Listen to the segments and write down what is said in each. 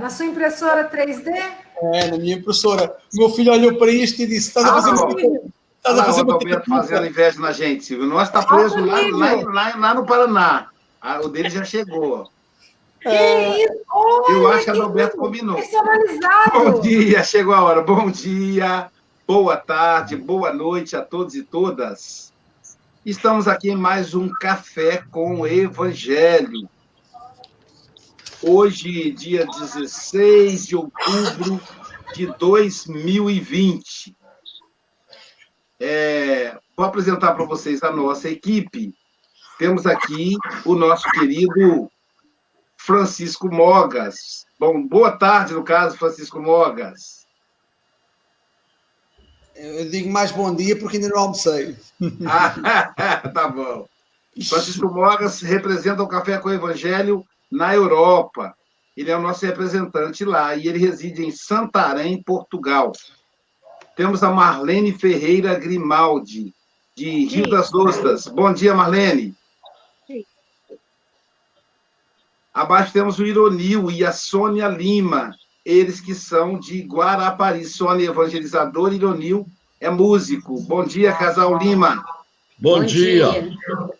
Na sua impressora 3D? É, na minha impressora. Meu filho olhou para isto e disse: Estás a fazer ah, muito. Estás a fazer muito. fazendo inveja na gente, Silvio. Nós está preso lá, lá, lá, lá, no Paraná. Ah, o dele já chegou. É, eu acho que a Adalberto combinou. Bom dia, chegou a hora. Bom dia, boa tarde, boa noite a todos e todas. Estamos aqui em mais um Café com o Evangelho. Hoje, dia 16 de outubro de 2020. É, vou apresentar para vocês a nossa equipe. Temos aqui o nosso querido Francisco Mogas. Bom, boa tarde, no caso, Francisco Mogas. Eu digo mais bom dia porque ainda não almocei. ah, tá bom. Francisco Mogas representa o Café com o Evangelho na Europa. Ele é o nosso representante lá e ele reside em Santarém, Portugal. Temos a Marlene Ferreira Grimaldi, de Rio Sim. das Ostras. Bom dia, Marlene. Sim. Abaixo temos o Ironil e a Sônia Lima, eles que são de Guarapari. Sônia, evangelizador, Ironil é músico. Bom dia, casal Lima. Bom, Bom dia. dia.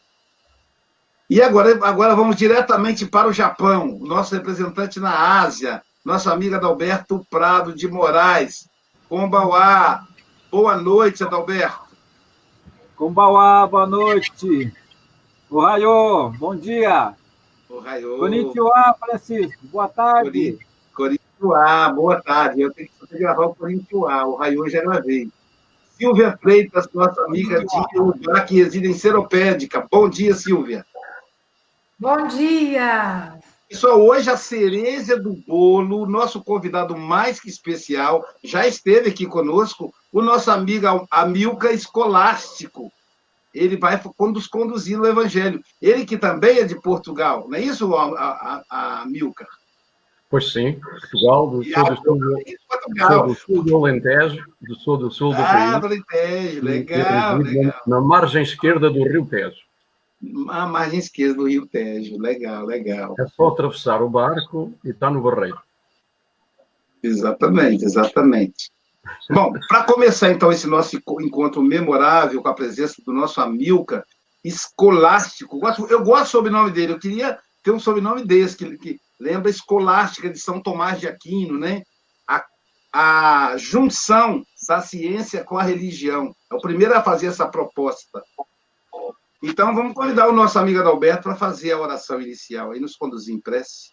E agora, agora vamos diretamente para o Japão, nosso representante na Ásia, nossa amiga Adalberto Prado de Moraes. Kombauá, boa noite, Adalberto. Kombauá, boa noite. Ohayô, bom dia. Ohayô. Konnichiwa, Francisco, boa tarde. Konnichiwa, boa tarde. Eu tenho que gravar o Konnichiwa, o Ohayô já gravei. Silvia Freitas, nossa amiga de Ubá, que reside em Seropédica. Bom dia, Silvia. Bom dia! Pessoal, hoje a cereja do bolo, nosso convidado mais que especial, já esteve aqui conosco, o nosso amigo Amilca Escolástico. Ele vai nos conduzir no Evangelho. Ele que também é de Portugal, não é isso, a, a, a Amilcar? Pois sim, Portugal, do sul do sul, do, do sul do Alentejo, do sul do sul do ah, do Alentejo, legal, legal. Na margem esquerda do Rio Tejo a margem esquerda do Rio Tejo. Legal, legal. É só atravessar o barco e está no barreiro. Exatamente, exatamente. Bom, para começar então esse nosso encontro memorável com a presença do nosso Amilca, escolástico, eu gosto do sobrenome dele, eu queria ter um sobrenome desse, que, que lembra escolástica de São Tomás de Aquino, né? A, a junção da ciência com a religião. É o primeiro a fazer essa proposta. Então, vamos convidar o nosso amigo Adalberto para fazer a oração inicial e nos conduzir em prece.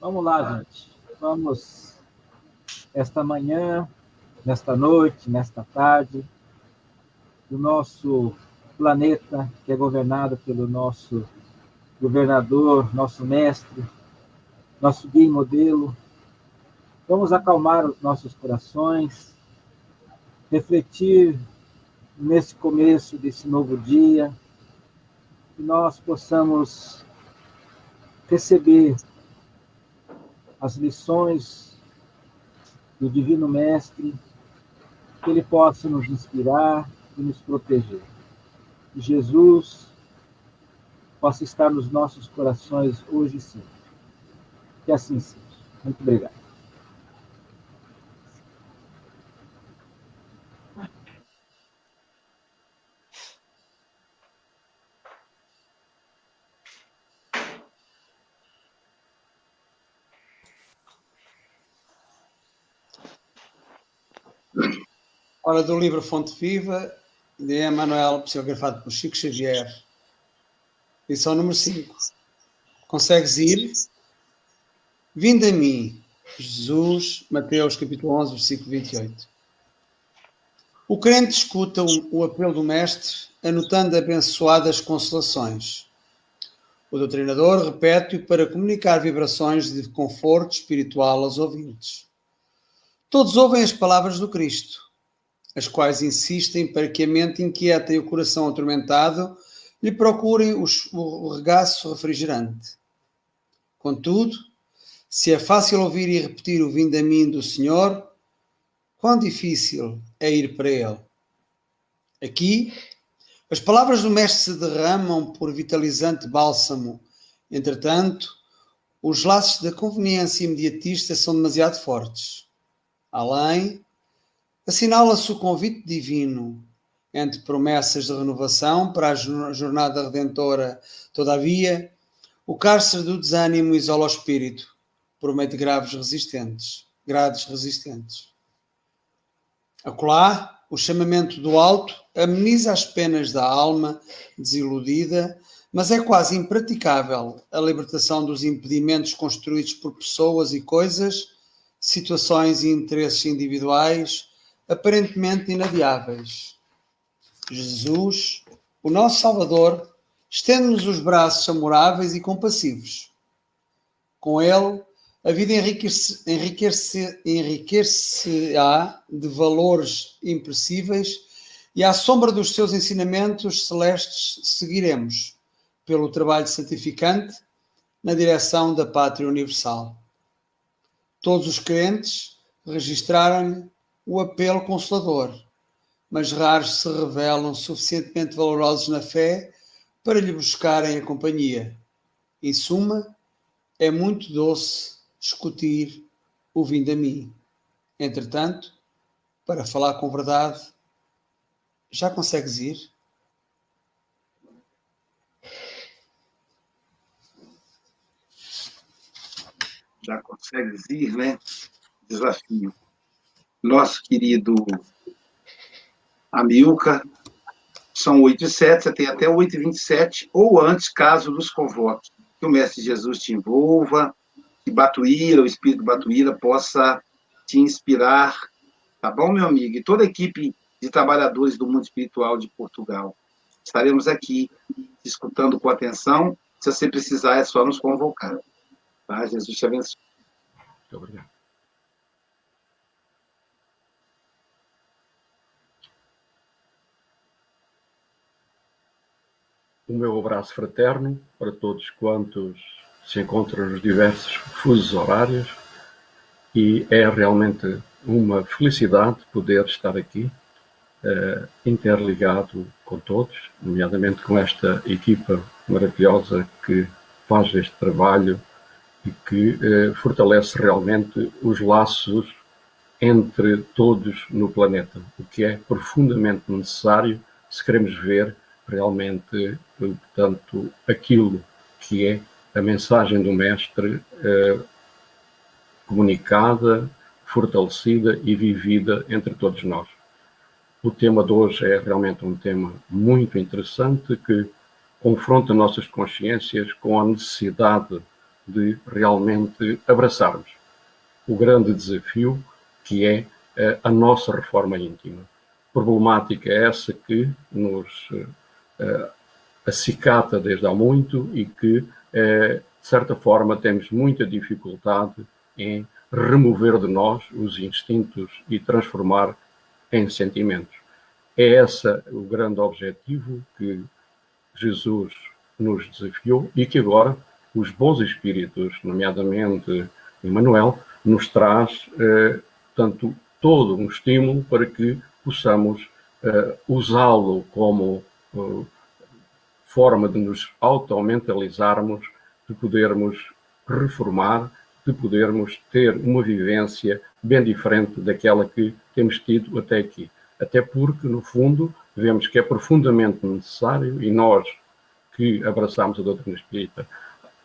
Vamos lá, gente. Vamos, esta manhã, nesta noite, nesta tarde, do nosso planeta, que é governado pelo nosso governador, nosso mestre, nosso guia modelo, Vamos acalmar os nossos corações, refletir nesse começo desse novo dia, que nós possamos receber as lições do Divino Mestre, que ele possa nos inspirar e nos proteger. Que Jesus possa estar nos nossos corações hoje e sempre. Que assim seja. Muito obrigado. Ora, do livro Fonte Viva, de Emanuel, psicografado por Chico Xavier, lição número 5. Consegues ir? Vinde a mim, Jesus, Mateus capítulo 11, versículo 28. O crente escuta o apelo do Mestre, anotando abençoadas consolações. O doutrinador repete-o para comunicar vibrações de conforto espiritual aos ouvintes. Todos ouvem as palavras do Cristo as quais insistem para que a mente inquieta e o coração atormentado lhe procurem o regaço refrigerante. Contudo, se é fácil ouvir e repetir o vindo a mim do Senhor, quão difícil é ir para Ele. Aqui, As palavras do Mestre se derramam por vitalizante bálsamo. Entretanto, os laços da conveniência imediatista são demasiado fortes. Além, assinala-se o convite divino entre promessas de renovação para a jornada redentora. Todavia, o cárcere do desânimo isola o espírito, promete graves resistentes, grades resistentes. Acolá, o chamamento do alto ameniza as penas da alma desiludida, mas é quase impraticável a libertação dos impedimentos construídos por pessoas e coisas, situações e interesses individuais aparentemente inadiáveis. Jesus, o nosso Salvador, estende-nos os braços amoráveis e compassivos. Com ele, a vida enriquece-á enriquece, enriquece de valores impressíveis e à sombra dos seus ensinamentos celestes seguiremos pelo trabalho santificante na direção da pátria universal. Todos os crentes registraram-lhe o apelo consolador, mas raros se revelam suficientemente valorosos na fé para lhe buscarem a companhia. Em suma, é muito doce discutir o vindo a mim. Entretanto, para falar com verdade, já consegues ir? Já consegues ir, né? Desafio. Nosso querido Amilca, são 8 e 7, você tem até 8 e 27, ou antes, caso nos convoque. Que o Mestre Jesus te envolva, que Batuíra, o Espírito Batuíra, possa te inspirar, tá bom, meu amigo? E toda a equipe de trabalhadores do mundo espiritual de Portugal. Estaremos aqui escutando com atenção. Se você precisar, é só nos convocar. Tá? Jesus te abençoe. Muito obrigado. O meu abraço fraterno para todos quantos se encontram nos diversos fusos horários e é realmente uma felicidade poder estar aqui uh, interligado com todos, nomeadamente com esta equipa maravilhosa que faz este trabalho e que uh, fortalece realmente os laços entre todos no planeta, o que é profundamente necessário se queremos ver realmente, portanto, aquilo que é a mensagem do Mestre eh, comunicada, fortalecida e vivida entre todos nós. O tema de hoje é realmente um tema muito interessante que confronta nossas consciências com a necessidade de realmente abraçarmos o grande desafio que é eh, a nossa reforma íntima. Problemática essa que nos acicata desde há muito e que eh, de certa forma, temos muita dificuldade em remover de nós os instintos e transformar em sentimentos. É esse o grande objetivo que Jesus nos desafiou e que agora os bons espíritos, nomeadamente Emmanuel, nos traz, eh, tanto todo um estímulo para que possamos eh, usá-lo como forma de nos auto-mentalizarmos, de podermos reformar, de podermos ter uma vivência bem diferente daquela que temos tido até aqui. Até porque, no fundo, vemos que é profundamente necessário e nós que abraçamos a doutrina espírita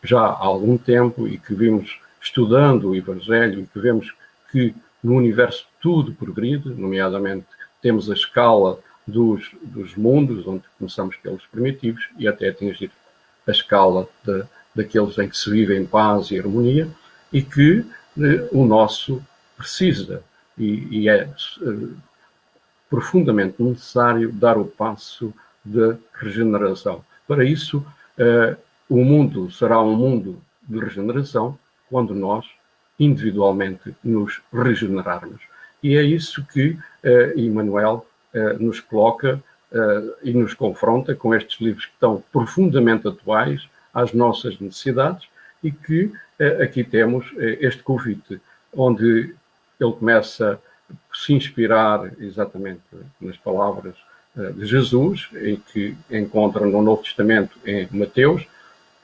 já há algum tempo e que vimos estudando o Evangelho e que vemos que no universo tudo progride, nomeadamente temos a escala dos, dos mundos, onde começamos pelos primitivos e até atingir a escala de, daqueles em que se vive em paz e harmonia e que eh, o nosso precisa e, e é eh, profundamente necessário dar o passo de regeneração. Para isso, eh, o mundo será um mundo de regeneração quando nós individualmente nos regenerarmos. E é isso que uh, Emmanuel nos coloca uh, e nos confronta com estes livros que estão profundamente atuais às nossas necessidades e que aqui temos este convite, onde ele começa a se inspirar exatamente nas palavras de Jesus, e que encontram no Novo Testamento em Mateus,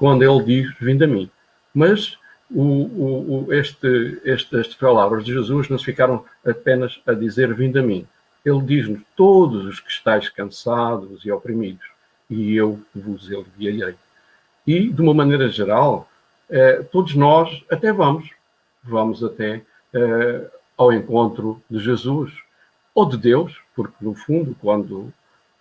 quando ele diz: Vinde a mim. Mas o, o, o, este, estas palavras de Jesus não se ficaram apenas a dizer: Vinde a mim. Ele diz-nos: Todos os que estáis cansados e oprimidos, e eu vos aliviarei. E, de uma maneira geral, eh, todos nós até vamos, vamos até eh, ao encontro de Jesus ou de Deus, porque, no fundo, quando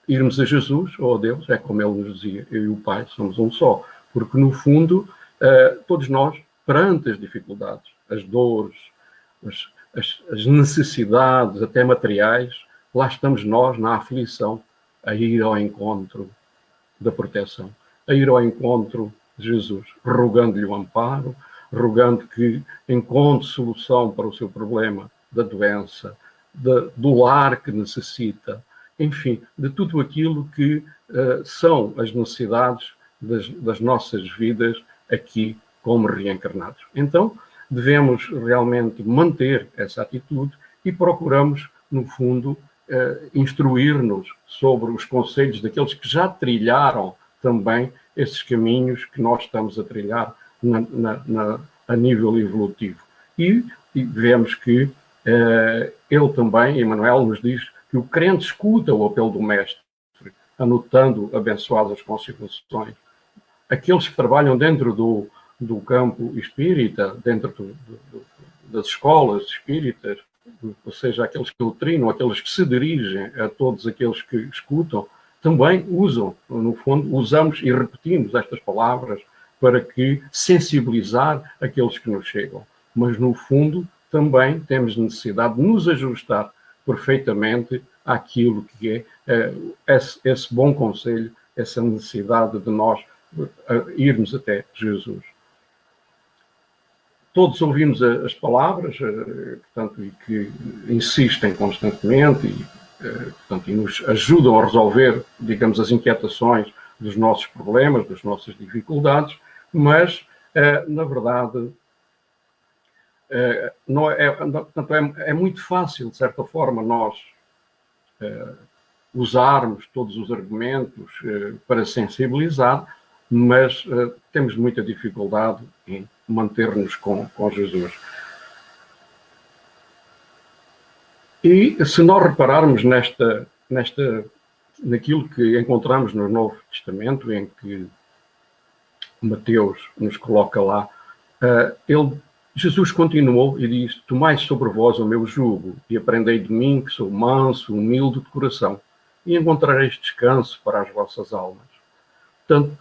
irmos a Jesus ou a Deus, é como ele nos dizia: Eu e o Pai somos um só. Porque, no fundo, eh, todos nós, perante as dificuldades, as dores, as, necessidades, até materiais, lá estamos nós na aflição, a ir ao encontro da proteção, a ir ao encontro de Jesus, rogando-lhe o amparo, rogando que encontre solução para o seu problema da doença, de, do lar que necessita, enfim, de tudo aquilo que uh, são as necessidades das, das nossas vidas aqui como reencarnados. Então, devemos realmente manter essa atitude e procuramos, no fundo, uh, instruir-nos sobre os conselhos daqueles que já trilharam também esses caminhos que nós estamos a trilhar na, na, na, a nível evolutivo. E, e vemos que uh, ele também, Emmanuel, nos diz que o crente escuta o apelo do Mestre, anotando abençoadas consequências. Aqueles que trabalham dentro do, do campo espírita, dentro do, do, das escolas espíritas, ou seja, aqueles que doutrinam, aqueles que se dirigem a todos aqueles que escutam, também usam, no fundo, usamos e repetimos estas palavras para que sensibilizar aqueles que nos chegam. Mas, no fundo, também temos necessidade de nos ajustar perfeitamente àquilo que é uh, esse, esse, bom conselho, essa necessidade de nós uh, irmos até Jesus todos ouvimos as palavras, eh, portanto, e que insistem constantemente e, eh, portanto, e nos ajudam a resolver, digamos, as inquietações dos nossos problemas, das nossas dificuldades, mas, eh, na verdade, não é, portanto, é, é muito fácil, de certa forma, nós usarmos todos os argumentos para sensibilizar, mas temos muita dificuldade em manter-nos com, com Jesus. E se nós repararmos nesta, nesta, naquilo que encontramos no Novo Testamento, em que Mateus nos coloca lá, uh, ele, Jesus continuou e disse: Tomai sobre vós o meu jugo e aprendei de mim, que sou manso, humilde de coração, e encontrareis descanso para as vossas almas. Portanto,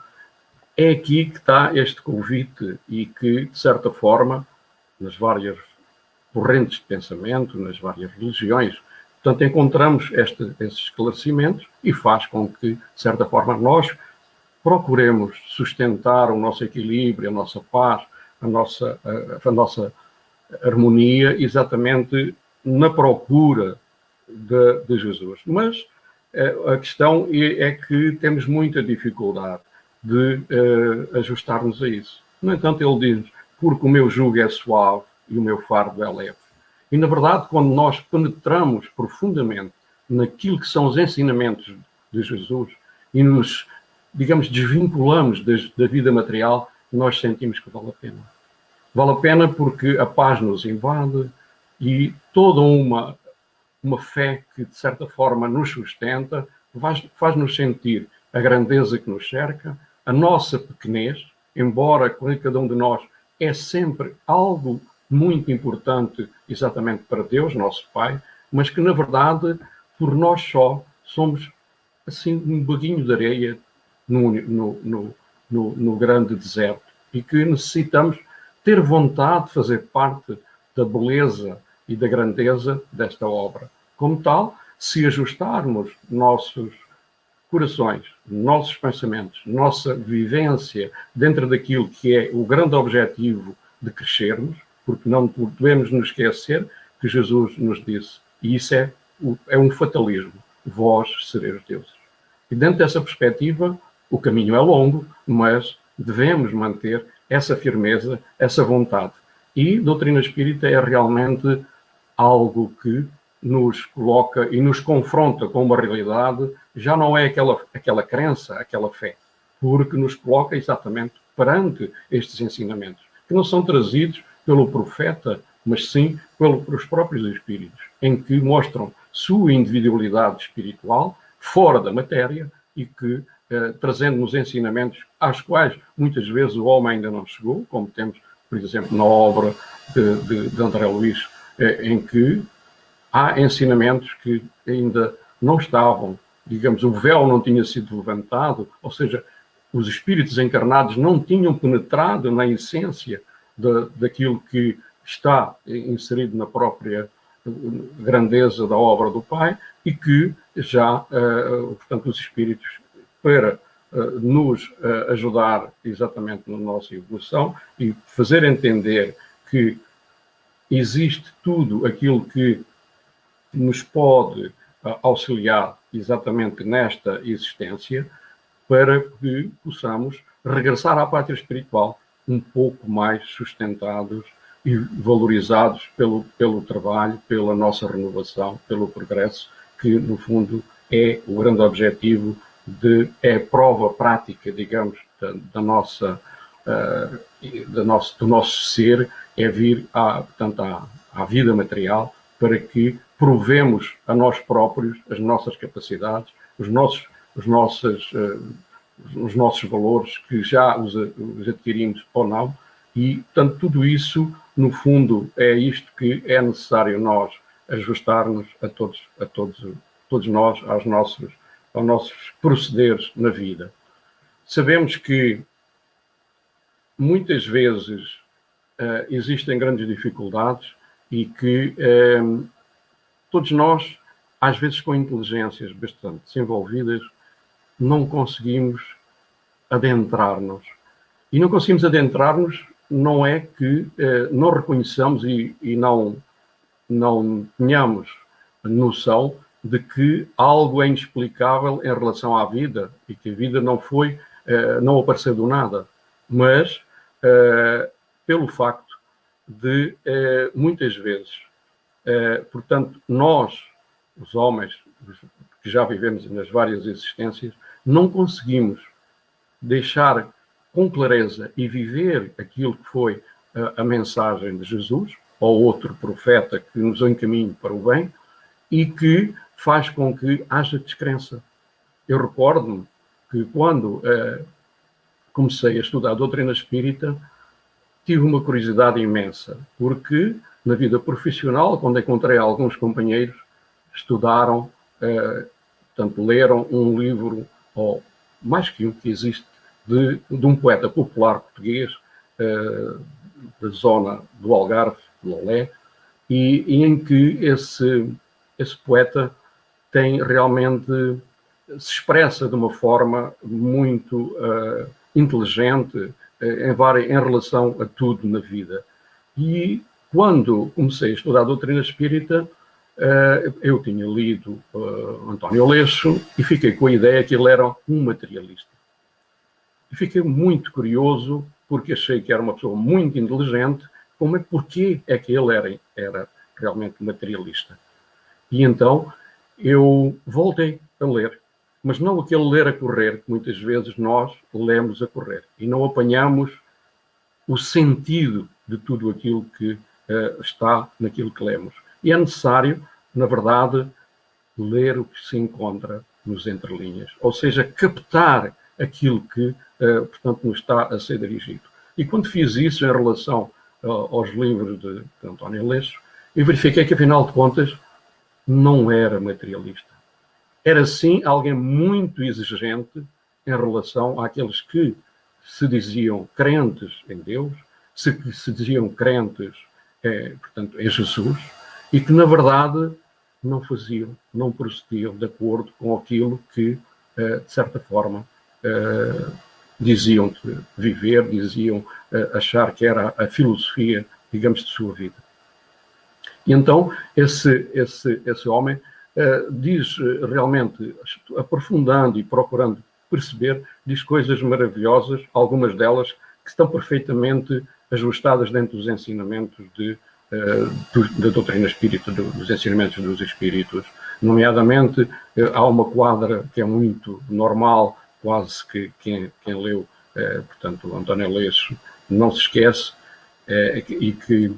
é aqui que está este convite e que, de certa forma, nas várias correntes de pensamento, nas várias religiões, portanto, encontramos este, esses esclarecimentos e faz com que, de certa forma, nós procuremos sustentar o nosso equilíbrio, a nossa paz, a nossa, a, a nossa harmonia, exatamente na procura de, de Jesus. Mas eh, a questão é, é que temos muita dificuldade de uh, ajustarmos a isso. No entanto, ele diz: porque o meu jugo é suave e o meu fardo é leve. E, na verdade, quando nós penetramos profundamente naquilo que são os ensinamentos de Jesus e nos, digamos, desvinculamos da vida material, nós sentimos que vale a pena. Vale a pena porque a paz nos invade e toda uma, uma fé que, de certa forma, nos sustenta, faz-nos sentir a grandeza que nos cerca, a nossa pequenez, embora cada um de nós é sempre algo muito importante exatamente para Deus, nosso Pai, mas que na verdade por nós só somos assim um baguinho de areia no, no, no, no, grande deserto e que necessitamos ter vontade de fazer parte da beleza e da grandeza desta obra. Como tal, se ajustarmos nossos corações, nossos pensamentos, nossa vivência dentro daquilo que é o grande objetivo de crescermos, porque não devemos nos esquecer que Jesus nos disse, e isso é, é um fatalismo, vós sereis deuses. E dentro dessa perspectiva, o caminho é longo, mas devemos manter essa firmeza, essa vontade. E doutrina espírita é realmente algo que nos coloca e nos confronta com uma realidade, já não é aquela, aquela crença, aquela fé, porque nos coloca exatamente perante estes ensinamentos, que não são trazidos pelo profeta, mas sim pelo, pelos próprios espíritos, em que mostram sua individualidade espiritual fora da matéria e que, eh, trazendo-nos ensinamentos às quais muitas vezes o homem ainda não chegou, como temos, por exemplo, na obra de, de, de André Luís, eh, em que há ensinamentos que ainda não estavam, digamos, o véu não tinha sido levantado, ou seja, os espíritos encarnados não tinham penetrado na essência de, daquilo que está inserido na própria grandeza da obra do Pai e que já, uh, portanto, os espíritos, para uh, nos uh, ajudar exatamente na nossa evolução e fazer entender que existe tudo aquilo que nos pode auxiliar exatamente nesta existência para que possamos regressar à pátria espiritual um pouco mais sustentados e valorizados pelo, pelo trabalho, pela nossa renovação, pelo progresso, que no fundo é o grande objetivo de é a prova prática, digamos, da, da nossa, uh, da nosso, do nosso ser, é vir à, portanto, à, à vida material para que provemos a nós próprios as nossas capacidades, os nossos, os nossos, uh, os nossos valores que já os, os adquirimos ou não, e, portanto, tudo isso, no fundo, é isto que é necessário nós ajustar-nos a todos, a todos, todos nós, aos nossos, aos nossos procederes na vida. Sabemos que muitas vezes uh, existem grandes dificuldades e que uh, todos nós, às vezes com inteligências bastante desenvolvidas, não conseguimos adentrar-nos. E não conseguimos adentrar-nos não é que uh, não reconheçamos e, e não, não tenhamos noção de que algo é inexplicável em relação à vida e que a vida não foi, uh, não apareceu do nada, mas uh, pelo facto de muitas vezes eh, portanto, nós, os homens, que já vivemos nas várias existências, não conseguimos deixar com clareza e viver aquilo que foi a, a mensagem de Jesus, ou outro profeta que nos encaminhe para o bem, e que faz com que haja descrença. Eu recordo-me que quando eh, comecei a estudar a doutrina espírita, tive uma curiosidade imensa, porque na vida profissional, quando encontrei alguns companheiros, estudaram, eh, portanto, leram um livro, ou mais que um que existe, de, de um poeta popular português, eh, da zona do Algarve, de Lolé, e, e, em que esse, esse poeta tem realmente se expressa de uma forma muito uh, inteligente uh, em, em relação a tudo na vida. E quando comecei a estudar a doutrina espírita, eh, eu tinha lido uh, António Aleixo e fiquei com a ideia que ele era um materialista. E fiquei muito curioso, porque achei que era uma pessoa muito inteligente, como é, porquê é que ele era, era realmente materialista. E então eu voltei a ler, mas não aquele ler a correr, que muitas vezes nós lemos a correr, e não apanhamos o sentido de tudo aquilo que está naquilo que lemos. E é necessário, na verdade, ler o que se encontra nos entrelinhas, ou seja, captar aquilo que, uh, portanto, nos está a ser dirigido. E quando fiz isso em relação uh, aos livros de, de António Leixo, eu verifiquei que, afinal de contas, não era materialista. Era, sim, alguém muito exigente em relação àqueles que se diziam crentes em Deus, se, se diziam crentes é, portanto, é Jesus, e que, na verdade, não faziam, não procediam de acordo com aquilo que, eh, de certa forma, eh, diziam viver, diziam eh, achar que era a filosofia, digamos, de sua vida. E então, esse, esse, esse homem diz realmente, aprofundando e procurando perceber, diz coisas maravilhosas, algumas delas que estão perfeitamente ajustadas dentro dos ensinamentos de da doutrina espírita, dos ensinamentos dos espíritos, nomeadamente há uma quadra que é muito normal, quase que quem, quem leu, portanto, António Leixo, não se esquece, e que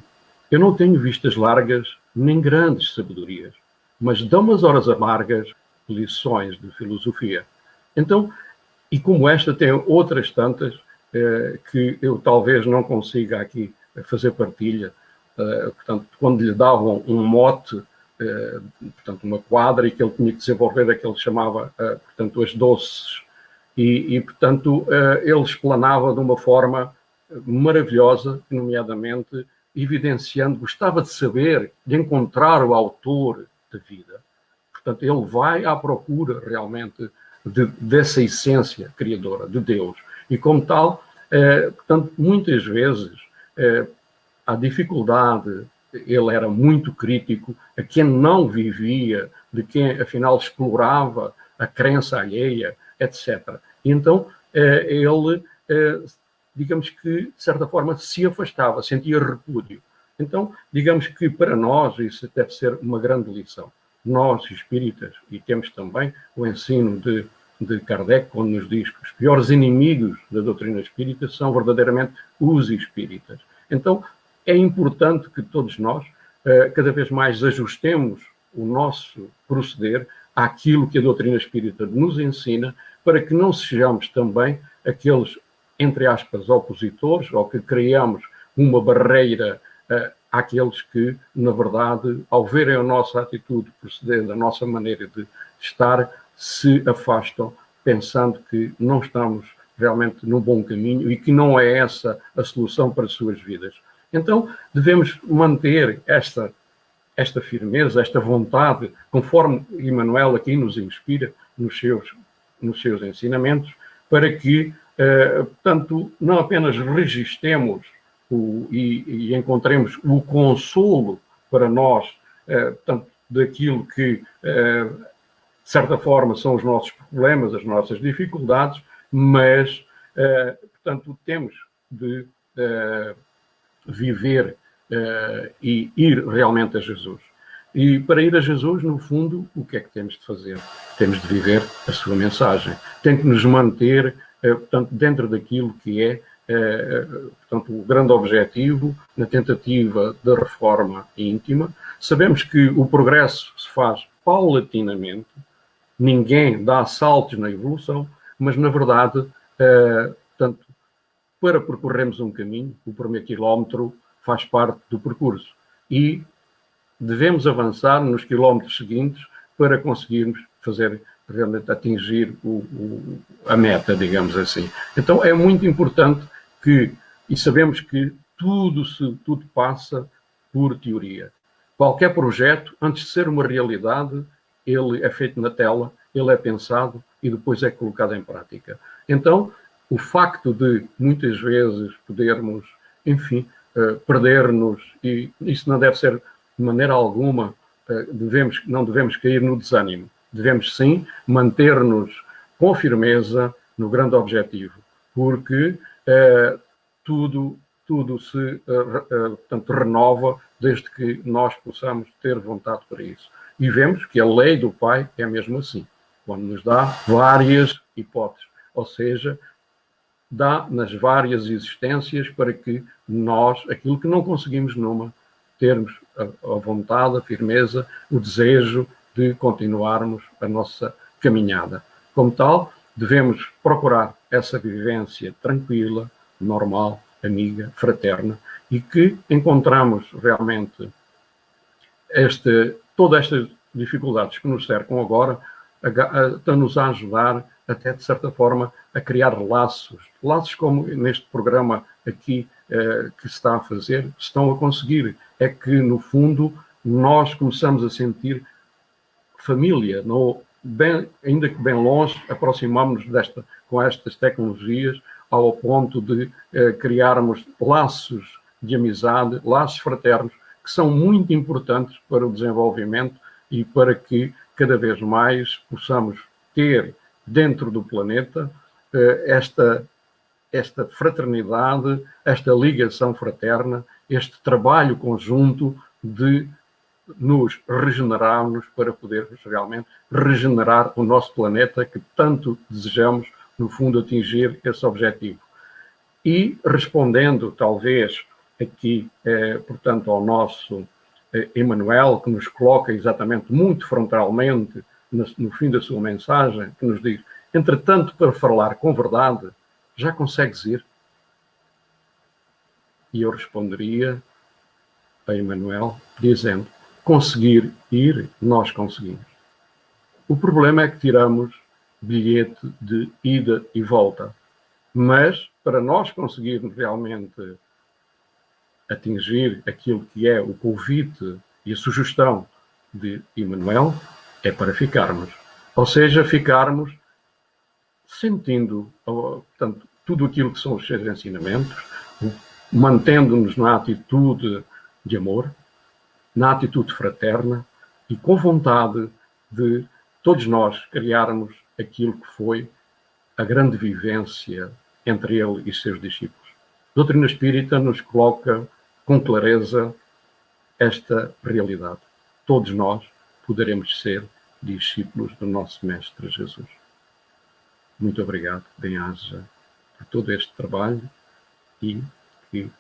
eu não tenho vistas largas nem grandes sabedorias, mas dão umas horas amargas lições de filosofia. Então, e como esta tem outras tantas eh, que eu talvez não consiga aqui fazer partilha, eh, portanto, quando lhe davam um mote, eh, portanto, uma quadra e que ele tinha que desenvolver aquilo que chamava, eh, portanto, as doces, e, e portanto, eh, ele explanava de uma forma maravilhosa, nomeadamente evidenciando, gostava de saber, de encontrar o autor da vida. Portanto, ele vai à procura realmente de, dessa essência criadora de Deus. E como tal, eh, portanto, muitas vezes eh, a dificuldade, ele era muito crítico a quem não vivia, de quem afinal explorava a crença alheia, etc. E então eh, ele, eh, digamos que, de certa forma, se afastava, sentia repúdio. Então, digamos que para nós isso deve ser uma grande lição. Nós, espíritas, e temos também o ensino de de Kardec, quando nos diz que os piores inimigos da doutrina espírita são verdadeiramente os espíritas. Então, é importante que todos nós uh, cada vez mais ajustemos o nosso proceder àquilo que a doutrina espírita nos ensina, para que não sejamos também aqueles, entre aspas, opositores, ou que criamos uma barreira uh, àqueles que, na verdade, ao verem a nossa atitude proceder, a nossa maneira de estar, se afastam, pensando que não estamos realmente no bom caminho e que não é essa a solução para as suas vidas. Então, devemos manter esta, esta firmeza, esta vontade, conforme Emmanuel aqui nos inspira nos seus, nos seus ensinamentos, para que, eh, portanto, não apenas registremos o, e, e, encontremos o consolo para nós, eh, portanto, daquilo que eh, de certa forma, são os nossos problemas, as nossas dificuldades, mas, uh, portanto, temos de uh, viver uh, e ir realmente a Jesus. E para ir a Jesus, no fundo, o que é que temos de fazer? Temos de viver a sua mensagem. Tem que nos manter, portanto, dentro daquilo que é, portanto, o grande objetivo na tentativa da reforma íntima. Sabemos que o progresso se faz paulatinamente, ninguém dá saltos na evolução, mas na verdade, uh, portanto, para percorrermos um caminho, o primeiro quilómetro faz parte do percurso e devemos avançar nos quilómetros seguintes para conseguirmos fazer realmente atingir o, o, a meta, digamos assim. Então é muito importante que, e sabemos que tudo, se, tudo passa por teoria. Qualquer projeto, antes de ser uma realidade, ele é feito na tela, ele é pensado e depois é colocado em prática. Então, o facto de muitas vezes podermos, enfim, uh, perder-nos, e isso não deve ser de maneira alguma, uh, devemos, não devemos cair no desânimo. Devemos sim manter-nos com firmeza no grande objetivo, porque uh, tudo, tudo se portanto, renova desde que nós possamos ter vontade para isso. E vemos que a lei do Pai é mesmo assim, quando nos dá várias hipóteses, ou seja, dá nas várias existências para que nós, aquilo que não conseguimos numa, termos a, a vontade, a firmeza, o desejo de continuarmos a nossa caminhada. Como tal, devemos procurar essa vivência tranquila, normal, amiga, fraterna e que encontramos realmente este todas estas dificuldades que nos cercam agora estão-nos a ajudar até de certa forma a criar laços, laços como neste programa aqui eh, que se está a fazer, estão a conseguir. É que no fundo nós começamos a sentir família, no, bem, ainda que bem longe, aproximamos-nos com estas tecnologias ao ponto de eh, criarmos laços de amizade, laços fraternos, que são muito importantes para o desenvolvimento e para que cada vez mais possamos ter dentro do planeta eh, esta, esta fraternidade, esta ligação fraterna este trabalho conjunto de nos regenerarmos para podermos realmente regenerar o nosso planeta que tanto desejamos, no fundo, atingir esse objetivo. E respondendo, talvez, aqui, eh, portanto, ao nosso eh, Emanuel, que nos coloca exatamente muito frontalmente no fim da sua mensagem, que nos diz: entretanto, para falar com verdade, já consegues ir? E eu responderia a Emanuel, dizendo: conseguir ir, nós conseguimos. O problema é que tiramos bilhete de ida e volta. Mas, para nós conseguirmos realmente atingir aquilo que é o convite e a sugestão de Emmanuel, é para ficarmos. Ou seja, ficarmos sentindo portanto, tudo aquilo que são os seus ensinamentos, mantendo-nos na atitude de amor, na atitude fraterna e com vontade de todos nós criarmos aquilo que foi a grande vivência entre ele e seus discípulos. A doutrina espírita nos coloca com clareza esta realidade. Todos nós poderemos ser discípulos do nosso Mestre Jesus. Muito obrigado, bem-aja, por todo este trabalho e que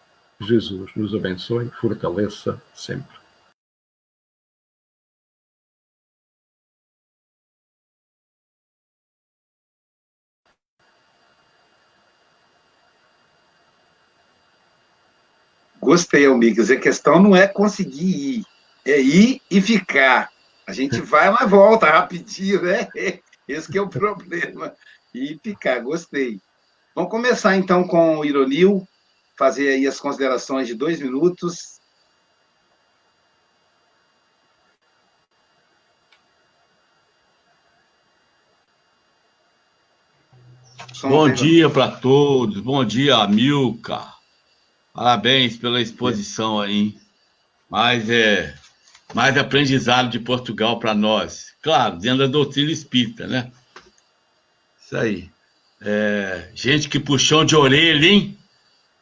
Jesus nos abençoe e fortaleça sempre. Gostei, Almicas. A questão não é conseguir ir, é ir e ficar. A gente vai, mas volta rapidinho, né? Esse que é o problema. Ir e ficar, gostei. Vamos começar então com o Ironil, fazer aí as considerações de dois minutos. Bom dia para todos, bom dia, Milka. Parabéns pela exposição aí. Mais, é, mais aprendizado de Portugal para nós. Claro, dentro da doutrina espírita, né? Isso aí. É, gente, que puxão de orelha, hein?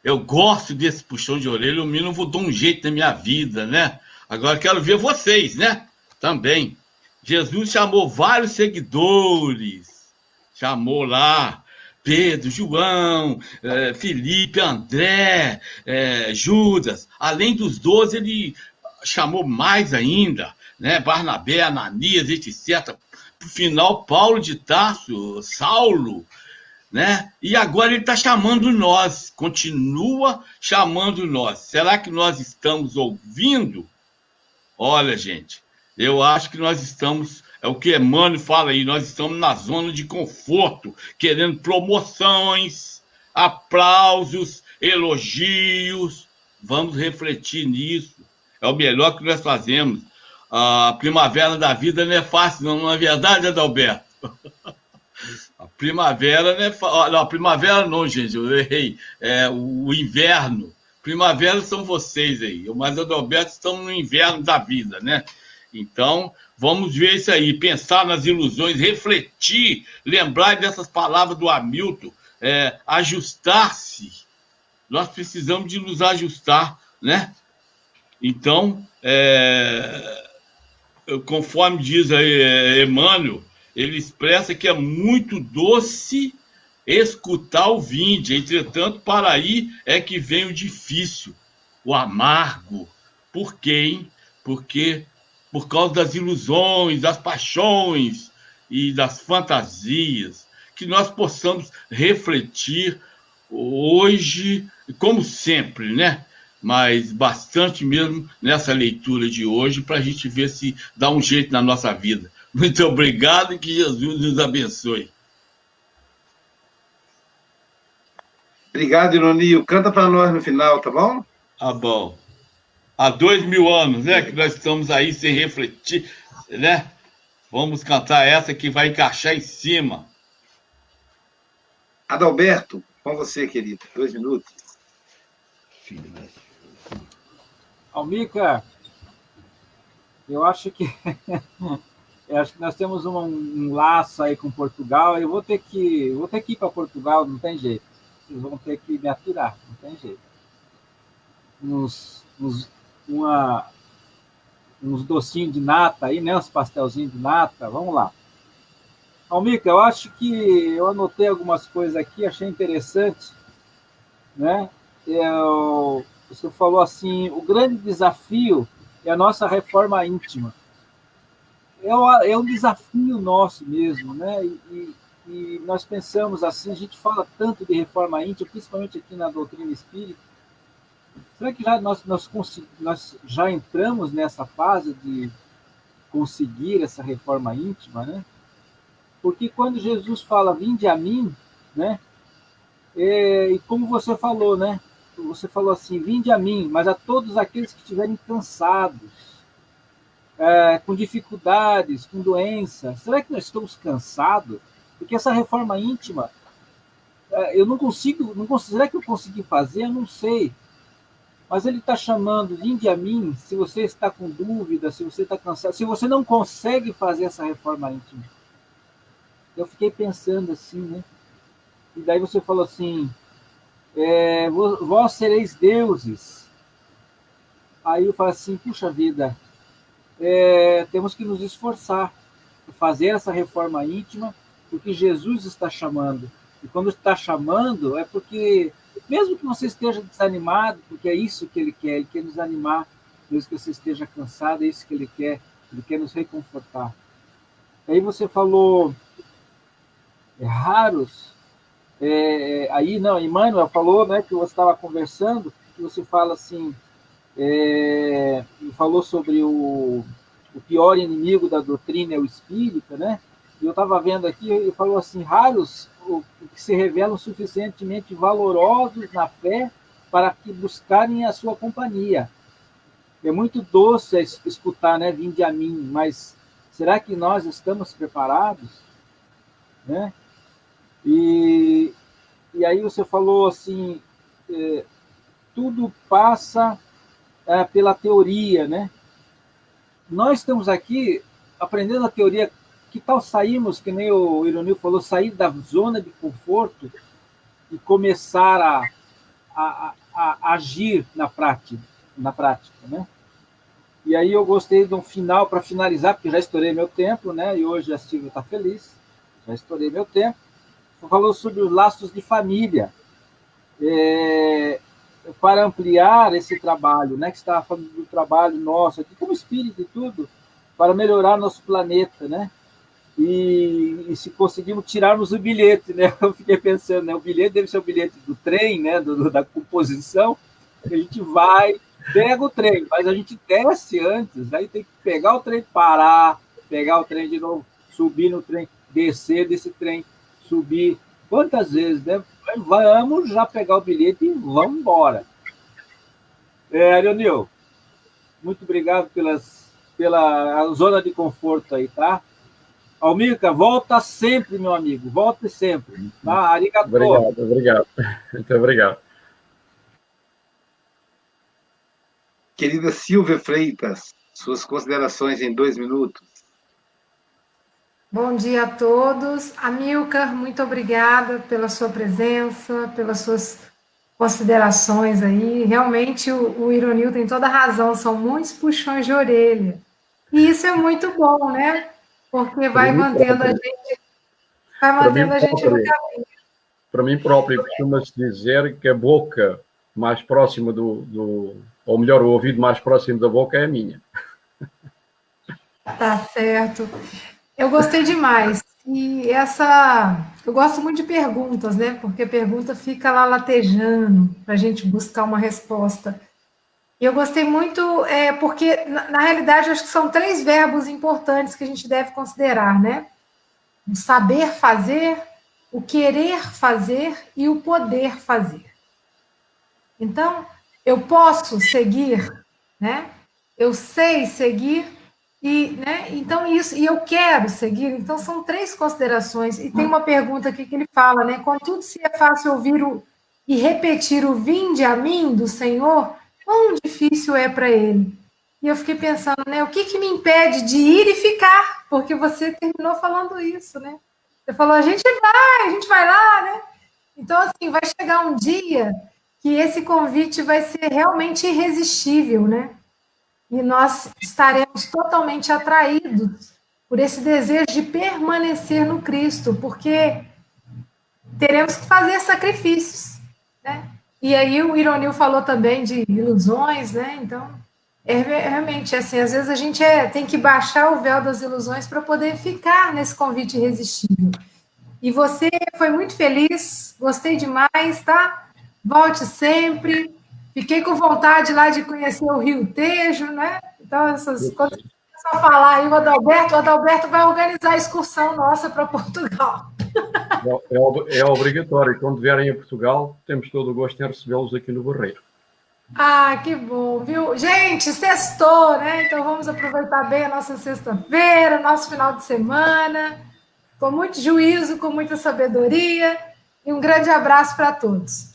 Eu gosto desse puxão de orelha. O mínimo mudou um jeito na minha vida, né? Agora quero ver vocês, né? Também. Jesus chamou vários seguidores. Chamou lá Pedro, João, é, Felipe, André, é, Judas. Além dos doze, ele chamou mais ainda, né? Barnabé, Ananias, etc. Por final, Paulo de Tarso, Saulo, né? E agora ele está chamando nós, continua chamando nós. Será que nós estamos ouvindo? Olha, gente, eu acho que nós estamos é o que Emmanuel fala aí, nós estamos na zona de conforto, querendo promoções, aplausos, elogios. Vamos refletir nisso. É o melhor que nós fazemos. A primavera da vida não é fácil, não, não é verdade, Adalberto? A primavera não é fácil. Não, a primavera não, gente, eu errei. É o inverno. Primavera são vocês aí. Eu mais Adalberto estamos no inverno da vida, né? Então, vamos ver isso aí, pensar nas ilusões, refletir, lembrar dessas palavras do Hamilton, é, ajustar-se. Nós precisamos de nos ajustar, né? Então, é, conforme diz aí é, Emmanuel, ele expressa que é muito doce escutar o vinde, entretanto, para aí é que vem o difícil, o amargo. Por quê, hein? Porque por causa das ilusões, das paixões e das fantasias, que nós possamos refletir hoje, como sempre, né? Mas bastante mesmo nessa leitura de hoje, para a gente ver se dá um jeito na nossa vida. Muito obrigado e que Jesus nos abençoe. Obrigado, Ironio. Canta para nós no final, tá bom? Tá bom há dois mil anos, né? Que nós estamos aí sem refletir, né? Vamos cantar essa que vai encaixar em cima. Adalberto, com você, querido. Dois minutos. Almica, eu acho que eu acho que nós temos um, um, laço aí com Portugal. Eu vou ter que vou ter que ir para Portugal, não tem jeito. Vocês vão ter que me aturar, não tem jeito. uns, uns, uma, uns docinhos de nata aí, né? Uns pastelzinhos de nata. Vamos lá. Almica, eu acho que eu anotei algumas coisas aqui, achei interessante, né? Eu, você falou assim, o grande desafio é a nossa reforma íntima. É, é um desafio nosso mesmo, né? E, e nós pensamos assim, a gente fala tanto de reforma íntima, principalmente aqui na doutrina espírita. Será que já nós, nós, nós já entramos nessa fase de conseguir essa reforma íntima, né? Porque quando Jesus fala, vinde a mim, né? É, e como você falou, né? Você falou assim, vinde a mim, mas a todos aqueles que estiverem cansados, é, com dificuldades, com doença. Será que nós estamos cansados? Porque essa reforma íntima, é, eu não consigo, não consigo, será que eu consegui fazer? Eu não sei. Mas ele está chamando, vinde a mim, se você está com dúvida, se você está cansado, se você não consegue fazer essa reforma íntima eu fiquei pensando assim, né? E daí você falou assim, é, vós sereis deuses. Aí eu falo assim, puxa vida, é, temos que nos esforçar, fazer essa reforma íntima, porque Jesus está chamando. E quando está chamando, é porque, mesmo que você esteja desanimado, porque é isso que ele quer, ele quer nos animar, mesmo que você esteja cansado, é isso que ele quer, ele quer nos reconfortar. Aí você falou é, raros. É, é, aí, não, Emmanuel falou né, que você estava conversando, que você fala assim, é, falou sobre o, o pior inimigo da doutrina é o espírita, né? E eu estava vendo aqui, ele falou assim, raros que se revelam suficientemente valorosos na fé para que buscarem a sua companhia. É muito doce escutar, né, vinde a mim, mas será que nós estamos preparados? Né? E, e aí você falou assim, é, tudo passa é, pela teoria, né? Nós estamos aqui aprendendo a teoria. Que tal sairmos, que nem o Ironil falou, sair da zona de conforto e começar a, a, a, a agir na prática, na prática, né? E aí eu gostei de um final para finalizar, porque já estourei meu tempo, né? E hoje a Silvia está feliz, já estourei meu tempo falou sobre os laços de família. É, para ampliar esse trabalho, né, que estava falando do trabalho nosso aqui, como espírito e tudo, para melhorar nosso planeta, né? E, e, se conseguimos tirarmos o bilhete, né? Eu fiquei pensando, né? O bilhete deve ser o bilhete do trem, né? Do, da composição. A gente vai, pega o trem, mas a gente desce antes, aí tem que pegar o trem, parar, pegar o trem de novo, subir no trem, descer desse trem, subir quantas vezes, né? Vamos já pegar o bilhete e vamos embora. É, Arionil, muito obrigado pelas, pela zona de conforto aí, tá? Almirca, volta sempre, meu amigo, volte sempre. Tá? Arigato. Obrigado, obrigado. Muito obrigado. Querida Silvia Freitas, suas considerações em dois minutos. Bom dia a todos. Amilcar, muito obrigada pela sua presença, pelas suas considerações aí. Realmente o, o Ironil tem toda a razão, são muitos puxões de orelha. E isso é muito bom, né? Porque vai mantendo a gente, vai mantendo a gente no caminho. Para mim próprio, costuma-se dizer que a boca mais próxima do, do, ou melhor, o ouvido mais próximo da boca é a minha. Tá certo. Eu gostei demais. E essa. Eu gosto muito de perguntas, né? Porque a pergunta fica lá latejando para a gente buscar uma resposta. E eu gostei muito, é, porque, na, na realidade, acho que são três verbos importantes que a gente deve considerar, né? O saber fazer, o querer fazer e o poder fazer. Então, eu posso seguir, né? Eu sei seguir e, né, então isso, e eu quero seguir. Então são três considerações. E tem uma pergunta aqui que ele fala, né? Contudo, se é fácil ouvir o, e repetir o vinde a mim do Senhor, quão difícil é para ele. E eu fiquei pensando, né? O que, que me impede de ir e ficar? Porque você terminou falando isso, né? Você falou, a gente vai, a gente vai lá, né? Então, assim, vai chegar um dia que esse convite vai ser realmente irresistível, né? E nós estaremos totalmente atraídos por esse desejo de permanecer no Cristo, porque teremos que fazer sacrifícios, né? E aí o Ironil falou também de ilusões, né? Então, é realmente assim, às vezes a gente é, tem que baixar o véu das ilusões para poder ficar nesse convite irresistível. E você foi muito feliz, gostei demais, tá? Volte sempre. Fiquei com vontade lá de conhecer o Rio Tejo, né? Então, essas coisas só falar aí o Adalberto, o Adalberto vai organizar a excursão nossa para Portugal. É, é, é, obrigatório. Quando vierem a Portugal, temos todo o gosto em recebê-los aqui no Barreiro. Ah, que bom, viu? Gente, sextou, né? Então vamos aproveitar bem a nossa sexta-feira, nosso final de semana, com muito juízo, com muita sabedoria. E um grande abraço para todos.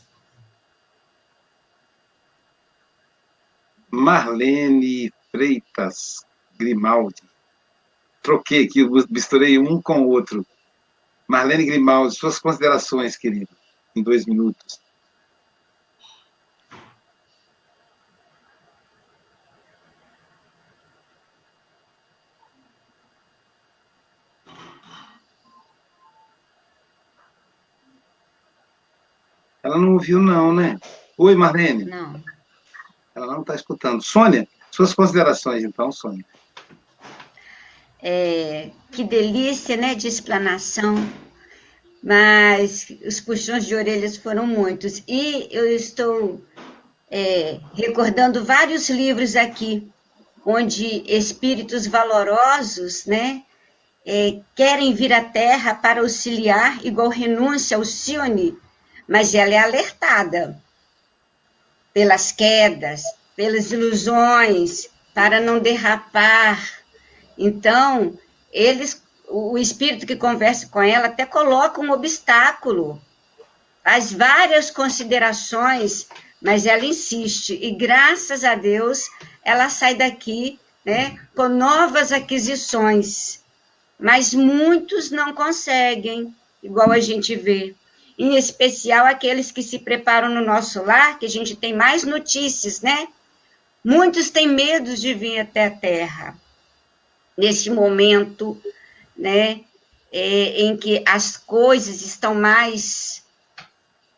Marlene Freitas Grimaldi. Troquei aqui, misturei um com o outro. Marlene Grimaldi, suas considerações, querido, em dois minutos. Ela não ouviu, não, né? Oi, Marlene. Não. Ela não está escutando. Sônia, suas considerações, então, Sônia. É, que delícia, né, de explanação. Mas os puxões de orelhas foram muitos. E eu estou é, recordando vários livros aqui, onde espíritos valorosos, né, é, querem vir à Terra para auxiliar, igual renúncia, Alcione, mas ela é alertada pelas quedas, pelas ilusões, para não derrapar. Então, eles, o espírito que conversa com ela até coloca um obstáculo, faz várias considerações, mas ela insiste. E graças a Deus, ela sai daqui, né, com novas aquisições. Mas muitos não conseguem, igual a gente vê em especial aqueles que se preparam no nosso lar, que a gente tem mais notícias, né? Muitos têm medo de vir até a Terra, nesse momento, né, é, em que as coisas estão mais,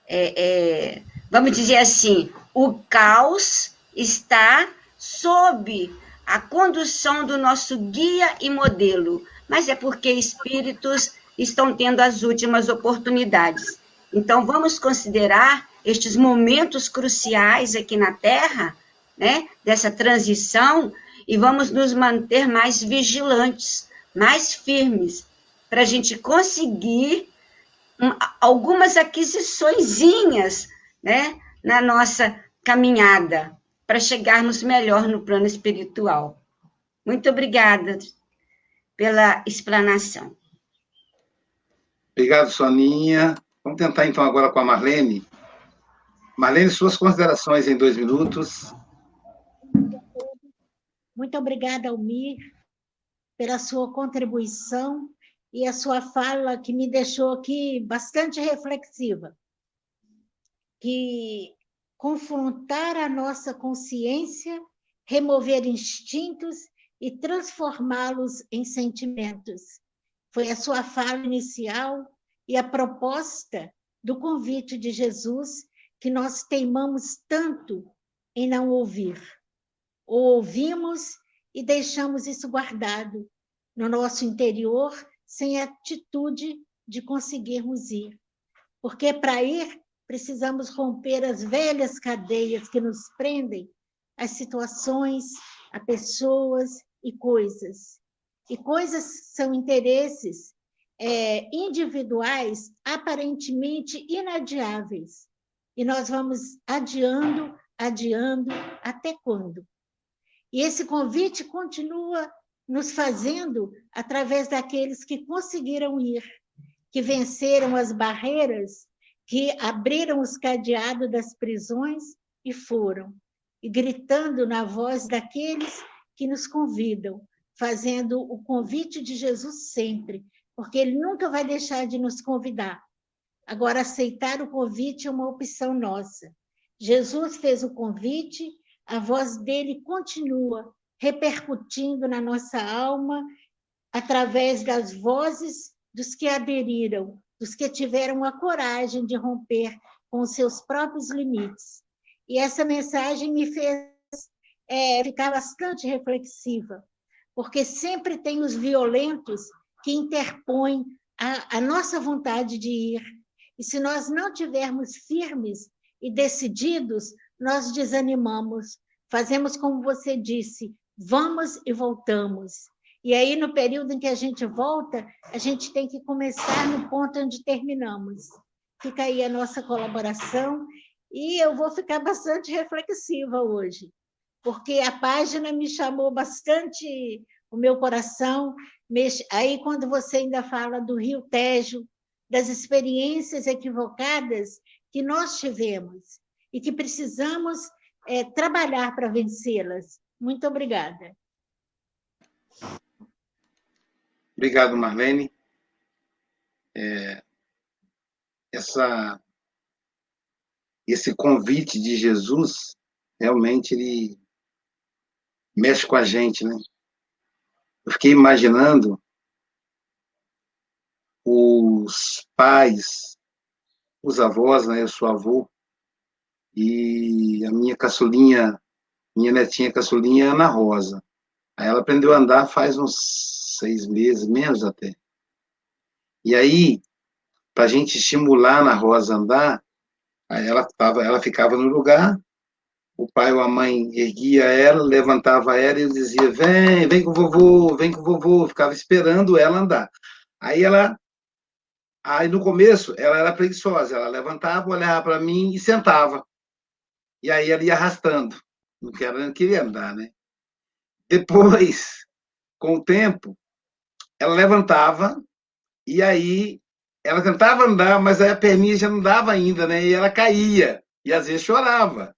é, é, vamos dizer assim, o caos está sob a condução do nosso guia e modelo, mas é porque espíritos estão tendo as últimas oportunidades. Então, vamos considerar estes momentos cruciais aqui na Terra, né, dessa transição, e vamos nos manter mais vigilantes, mais firmes, para a gente conseguir um, algumas aquisiçõezinhas, né, na nossa caminhada, para chegarmos melhor no plano espiritual. Muito obrigada pela explanação. Obrigado, Soninha. Vamos tentar então agora com a Marlene. Marlene, suas considerações em dois minutos. Muito obrigada, Almir, pela sua contribuição e a sua fala que me deixou aqui bastante reflexiva. Que confrontar a nossa consciência, remover instintos e transformá-los em sentimentos. Foi a sua fala inicial e a proposta do convite de Jesus que nós teimamos tanto em não ouvir. Ou ouvimos e deixamos isso guardado no nosso interior sem atitude de conseguirmos ir. Porque para ir precisamos romper as velhas cadeias que nos prendem às situações, a pessoas e coisas. E coisas são interesses é, individuais aparentemente inadiáveis. E nós vamos adiando, adiando, até quando? E esse convite continua nos fazendo através daqueles que conseguiram ir, que venceram as barreiras, que abriram os cadeados das prisões e foram, e gritando na voz daqueles que nos convidam, fazendo o convite de Jesus sempre, porque ele nunca vai deixar de nos convidar. Agora, aceitar o convite é uma opção nossa. Jesus fez o convite, a voz dele continua repercutindo na nossa alma através das vozes dos que aderiram, dos que tiveram a coragem de romper com seus próprios limites. E essa mensagem me fez é, ficar bastante reflexiva, porque sempre tem os violentos que interpõem a, a nossa vontade de ir. E se nós não tivermos firmes e decididos, nós desanimamos. Fazemos como você disse, vamos e voltamos. E aí, no período em que a gente volta, a gente tem que começar no ponto onde terminamos. Fica aí a nossa colaboração, e eu vou ficar bastante reflexiva hoje, porque a página me chamou bastante o meu coração. Aí, quando você ainda fala do Rio Tejo, das experiências equivocadas que nós tivemos e que precisamos é, trabalhar para vencê-las. Muito obrigada. Obrigado, Marlene. É, essa, esse convite de Jesus, realmente, ele mexe com a gente, né? Eu fiquei imaginando os pais, os avós, né? Eu sou avô, e a minha caçulinha, minha netinha caçulinha, Ana Rosa. Aí ela aprendeu a andar faz uns seis meses, menos até. E aí, para a gente estimular na Rosa a andar, aí ela, tava, ela ficava no lugar, o pai ou a mãe erguia ela, levantava ela e dizia: Vem, vem com o vovô, vem com o vovô. Ficava esperando ela andar. Aí ela. Aí no começo ela era preguiçosa, ela levantava, olhava para mim e sentava. E aí ela ia arrastando. Não queria, não queria andar, né? Depois, com o tempo, ela levantava e aí ela tentava andar, mas aí a perninha já não dava ainda, né? E ela caía e às vezes chorava,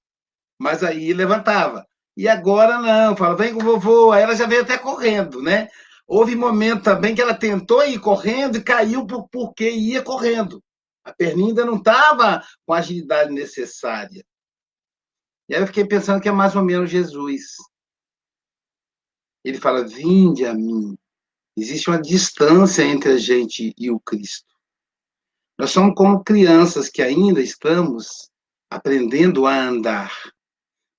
mas aí levantava. E agora não, fala, vem com o vovô. Aí ela já veio até correndo, né? Houve momento também que ela tentou ir correndo e caiu porque ia correndo. A perninha ainda não estava com a agilidade necessária. E aí eu fiquei pensando que é mais ou menos Jesus. Ele fala: Vinde a mim, Existe uma distância entre a gente e o Cristo. Nós somos como crianças que ainda estamos aprendendo a andar.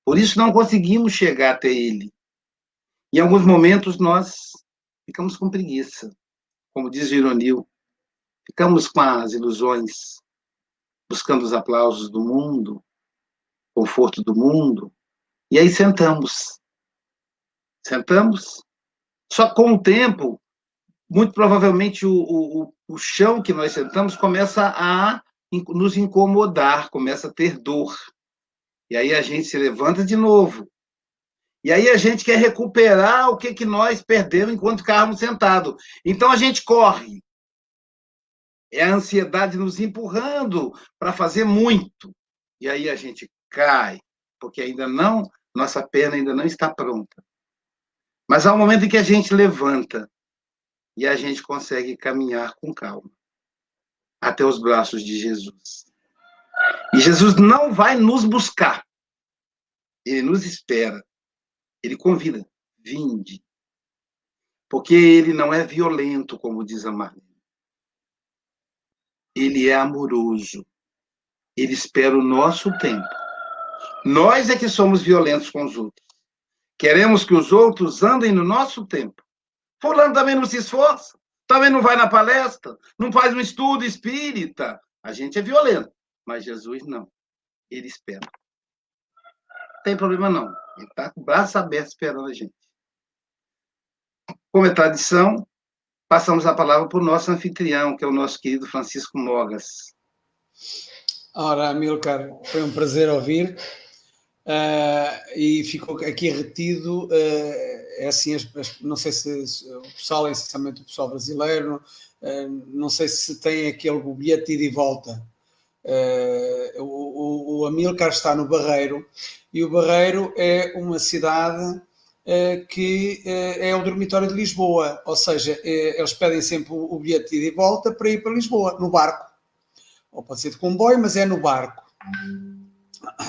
Por isso não conseguimos chegar até Ele. Em alguns momentos nós ficamos com preguiça, como diz Gironil, ficamos com as ilusões, buscando os aplausos do mundo, conforto do mundo, e aí sentamos. Sentamos. Só com o tempo muito provavelmente o, o, o chão que nós sentamos começa a nos incomodar, começa a ter dor. E aí a gente se levanta de novo. E aí a gente quer recuperar o que, que nós perdemos enquanto ficávamos sentados. Então a gente corre. É a ansiedade nos empurrando para fazer muito. E aí a gente cai, porque ainda não, nossa perna ainda não está pronta. Mas há um momento em que a gente levanta e a gente consegue caminhar com calma até os braços de Jesus. E Jesus não vai nos buscar, ele nos espera, ele convida, vinde. Porque ele não é violento, como diz a Marlene. Ele é amoroso. Ele espera o nosso tempo. Nós é que somos violentos com os outros. Queremos que os outros andem no nosso tempo. Fulano também não se esforça, também não vai na palestra, não faz um estudo espírita. A gente é violento, mas Jesus não. Ele espera. Não tem problema não. Ele está com o braço aberto esperando a gente. Como é tradição, passamos a palavra para o nosso anfitrião, que é o nosso querido Francisco Mogas. Ora, Amilcar, foi um prazer ouvir. Uh, e ficou aqui retido, uh, é assim, as, as, não sei se, se, o pessoal, essencialmente o pessoal brasileiro, uh, não sei se tem aquele bilhete de volta. o, o, o Amilcar está no Barreiro e o Barreiro é uma cidade que é o dormitório de Lisboa, ou seja, eles pedem sempre o, o bilhete de volta para ir para Lisboa, no barco. Ou pode ser de comboio, mas é no barco.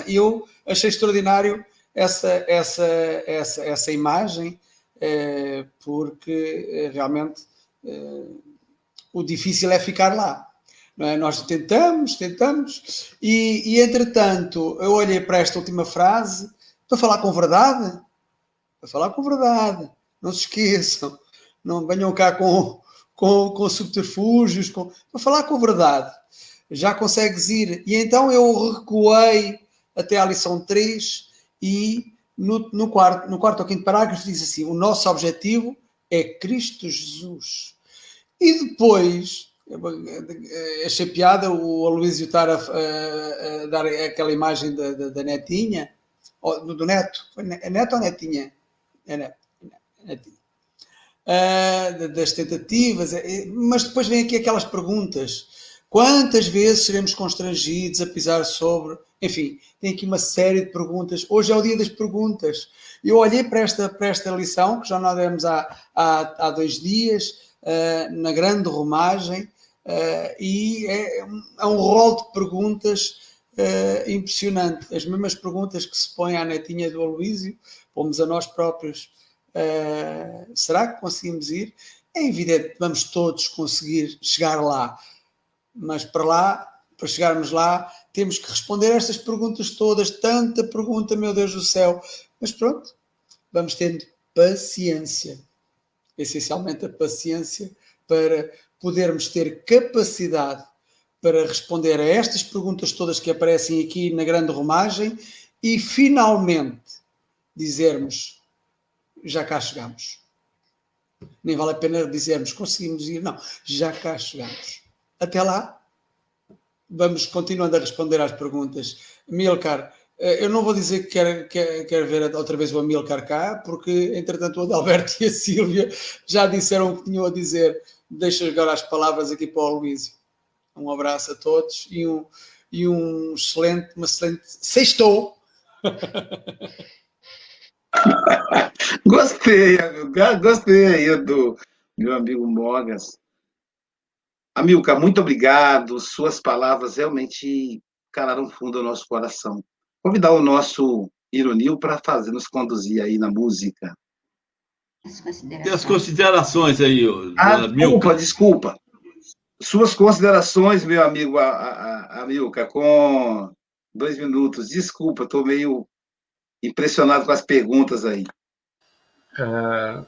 Eu achei extraordinário essa, essa, essa, essa imagem, eh, porque eh, realmente eh, o difícil é ficar lá. É? Nós tentamos, tentamos, e, e entretanto eu olhei para esta última frase, estou a falar com verdade? Estou a falar com verdade, não se esqueçam, não venham cá com, com, com subterfúgios, com, estou a falar com verdade. Já consegues ir. E então eu recuei até à lição 3 e no, no, quarto, no quarto ou quinto parágrafo diz assim: o nosso objetivo é Cristo Jesus. E depois, achei piada o Aloysio estar a, a, a, dar aquela imagem da, da, da netinha, do, do, neto. É neto ou netinha? É neto. netinha. Uh, das tentativas, é, mas depois vem aqui aquelas perguntas. Quantas vezes seremos constrangidos a pisar sobre enfim, tem aqui uma série de perguntas. Hoje é o dia das perguntas. Eu olhei para esta, para esta lição, que já nós demos há, há, há dois dias, uh, na grande romagem, uh, e é um, é um rol de perguntas uh, impressionante. As mesmas perguntas que se põem à netinha do Aloísio, pomos a nós próprios. será que conseguimos ir? É evidente, vamos todos conseguir chegar lá, mas para lá para chegarmos lá, temos que responder estas perguntas todas, tanta pergunta, meu Deus do céu. Mas pronto, vamos tendo paciência. Essencialmente a paciência para podermos ter capacidade para responder a estas perguntas todas que aparecem aqui na grande romagem e finalmente dizermos já cá chegamos. Nem vale a pena dizermos conseguimos ir, não, já cá chegamos. Até lá, vamos continuando a responder às perguntas. Milcar, eh, eu não vou dizer que quero, quero, quero ver outra vez o Amilcar cá, porque entretanto o Adalberto e a Sílvia já disseram o que tinham a dizer. Deixa agora as palavras aqui para o Luísio. Um abraço a todos e um, e um excelente, uma excelente sextou. gostei, gostei aí do meu amigo Mogas. Amilcar, muito obrigado. Suas palavras realmente calaram fundo ao nosso coração. Convidar o nosso Ironil para fazer nos conduzir aí na música. Tem as considerações aí, ah, desculpa, desculpa. Suas considerações, meu amigo Amilcar, com dois minutos. Desculpa, estou meio impressionado com as perguntas aí. Uh,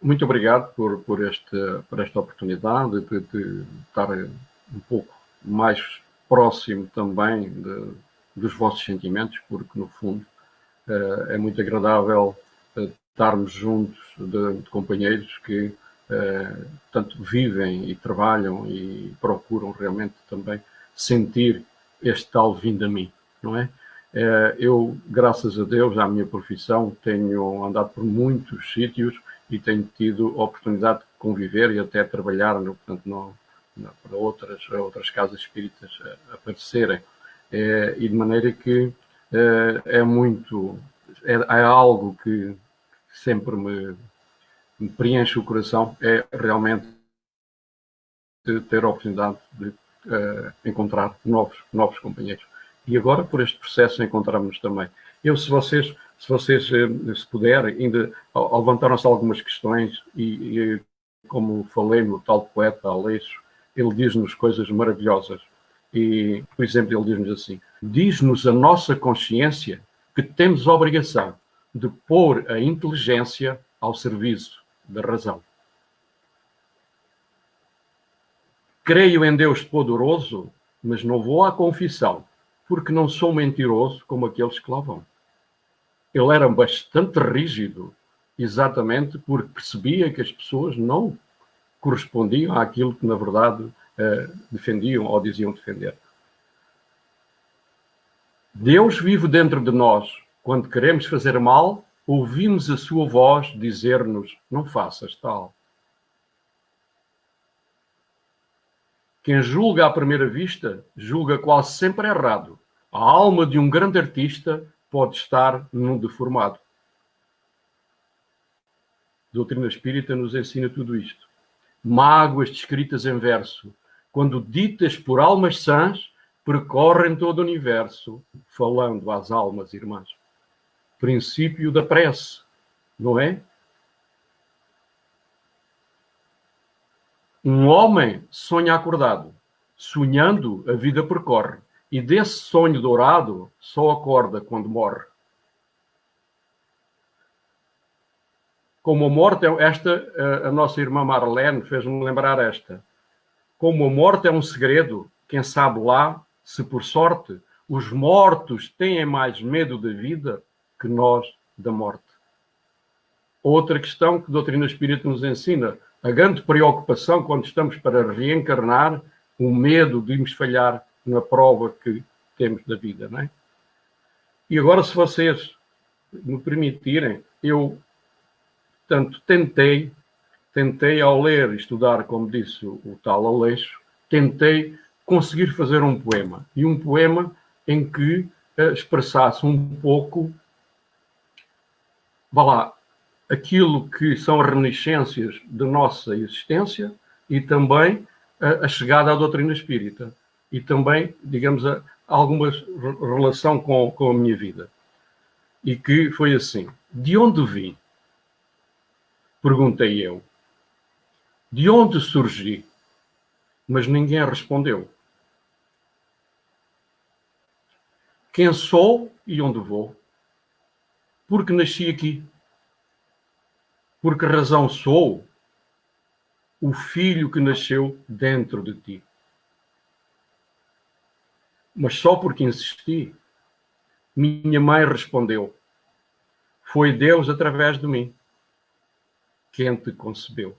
muito obrigado por, por, este, por esta oportunidade de, de estar um pouco mais próximo também de, dos vossos sentimentos, porque no fundo é muito agradável eh, estarmos juntos de, de companheiros que eh, tanto vivem e trabalham e procuram realmente também sentir este tal vindo a mim, não é? Eu, graças a Deus, à minha profissão, tenho andado por muitos sítios e tenho tido a oportunidade de conviver e até trabalhar no, portanto, no, no, para outras, outras casas espíritas aparecerem. É, e de maneira que é, é muito. É, é, algo que sempre me, me, preenche o coração, é realmente ter a oportunidade de uh, encontrar novos, novos companheiros. E agora, por este processo, encontramos também. Eu, se vocês se vocês, eh, se puderem, ainda levantaram-se algumas questões e, e, como falei no tal poeta Aleixo, ele diz-nos coisas maravilhosas. E, por exemplo, ele diz-nos assim: diz-nos a nossa consciência que temos a obrigação de pôr a inteligência ao serviço da razão. Creio em Deus poderoso, mas não vou à confissão, porque não sou mentiroso como aqueles que lá vão ele era bastante rígido, exatamente porque percebia que as pessoas não correspondiam àquilo que, na verdade, eh, defendiam ou diziam defender. Deus vive dentro de nós. Quando queremos fazer mal, ouvimos a sua voz dizer-nos: não faças tal. Quem julga à primeira vista, julga quase sempre errado. A alma de um grande artista pode estar num deformado. A doutrina espírita nos ensina tudo isto. Mágoas descritas em verso, quando ditas por almas sãs, percorrem todo o universo, falando às almas irmãs. Princípio da prece, não é? Um homem sonha acordado, sonhando a vida percorre, e desse sonho dourado só acorda quando morre. Como a morte, é esta, a nossa irmã Marlene fez-me lembrar esta. Como a morte é um segredo, quem sabe lá, se por sorte os mortos têm mais medo da vida que nós da morte. Outra questão que a doutrina espírita nos ensina, a grande preocupação quando estamos para reencarnar, o medo de nos falhar na prova que temos da vida, não é? E agora, se vocês me permitirem, eu, tanto tentei, tentei ao ler e estudar, como disse o, o tal Aleixo, tentei conseguir fazer um poema. E um poema em que uh, expressasse um pouco, vá lá, aquilo que são reminiscências da nossa existência e também a, a chegada à doutrina espírita e também, digamos, a, alguma relação com, com a minha vida. E que foi assim: de onde vim? Perguntei eu. De onde surgi? Mas ninguém respondeu. Quem sou e onde vou? Porque nasci aqui por que razão sou o filho que nasceu dentro de ti? Mas só porque insisti, minha mãe respondeu: Foi Deus através de mim quem te concebeu.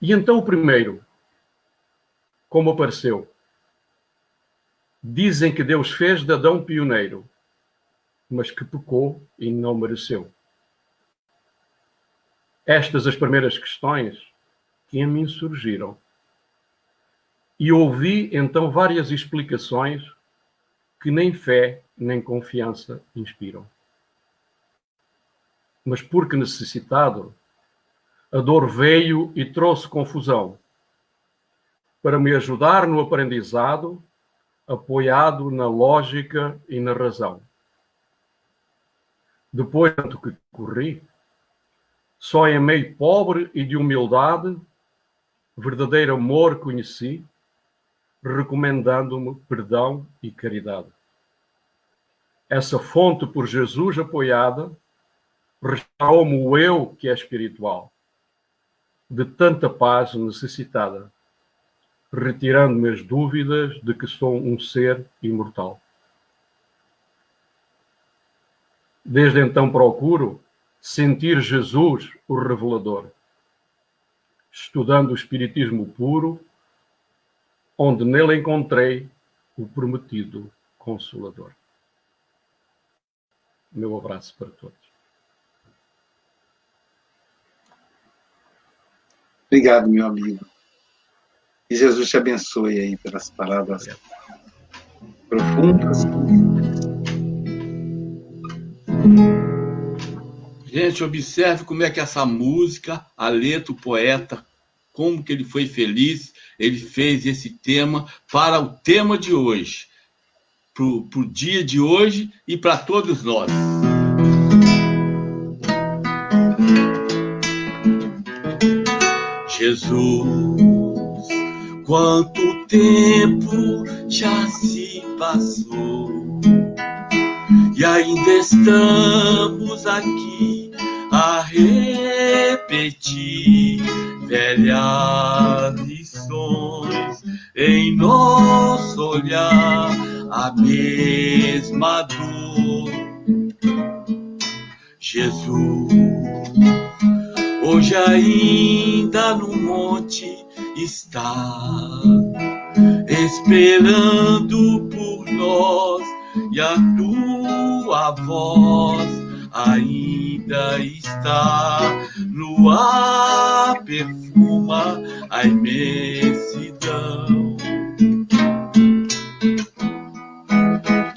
E então o primeiro, como apareceu? Dizem que Deus fez de Adão pioneiro, mas que pecou e não mereceu. Estas as primeiras questões que em mim surgiram. E ouvi então várias explicações que nem fé nem confiança inspiram. Mas porque necessitado, a dor veio e trouxe confusão para me ajudar no aprendizado, apoiado na lógica e na razão. Depois do que corri, só em meio pobre e de humildade, verdadeiro amor conheci, recomendando-me perdão e caridade. Essa fonte por Jesus apoiada restaurou-me o eu que é espiritual, de tanta paz necessitada, retirando-me as dúvidas de que sou um ser imortal. Desde então procuro sentir Jesus, o revelador, estudando o Espiritismo puro, onde nele encontrei o prometido Consolador. Meu abraço para todos. Obrigado, meu amigo. E Jesus te abençoe aí pelas palavras profundas. Gente, observe como é que essa música, a letra, o poeta, como que ele foi feliz, ele fez esse tema para o tema de hoje, para o dia de hoje e para todos nós. Jesus, quanto tempo já se passou e ainda estamos aqui a repetir velhas lições em nosso olhar, a mesma dor. Jesus, hoje ainda no monte está, esperando por nós e a tua voz ainda está no perfuma a imensidão.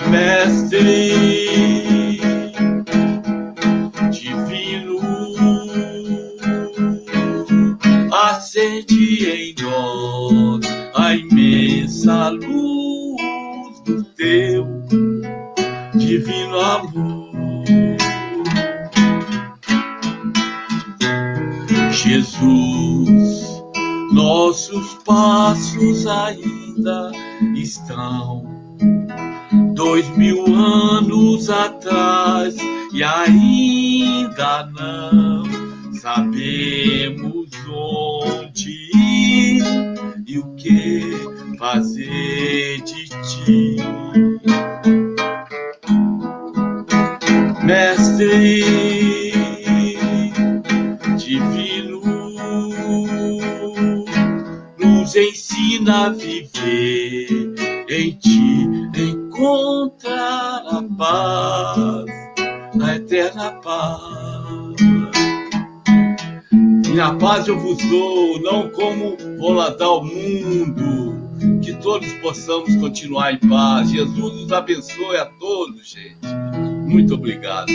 Mestre divino, acende em nós a imensa luz do teu divino amor. Jesus, nossos passos ainda estão dois mil anos atrás e ainda não sabemos onde ir e o que fazer de ti. Mestre ensina a viver em ti, encontrar a paz, a eterna paz. Minha paz eu vos dou, não como vou lá dar ao mundo. Que todos possamos continuar em paz. Jesus nos abençoe a todos, gente. Muito obrigado.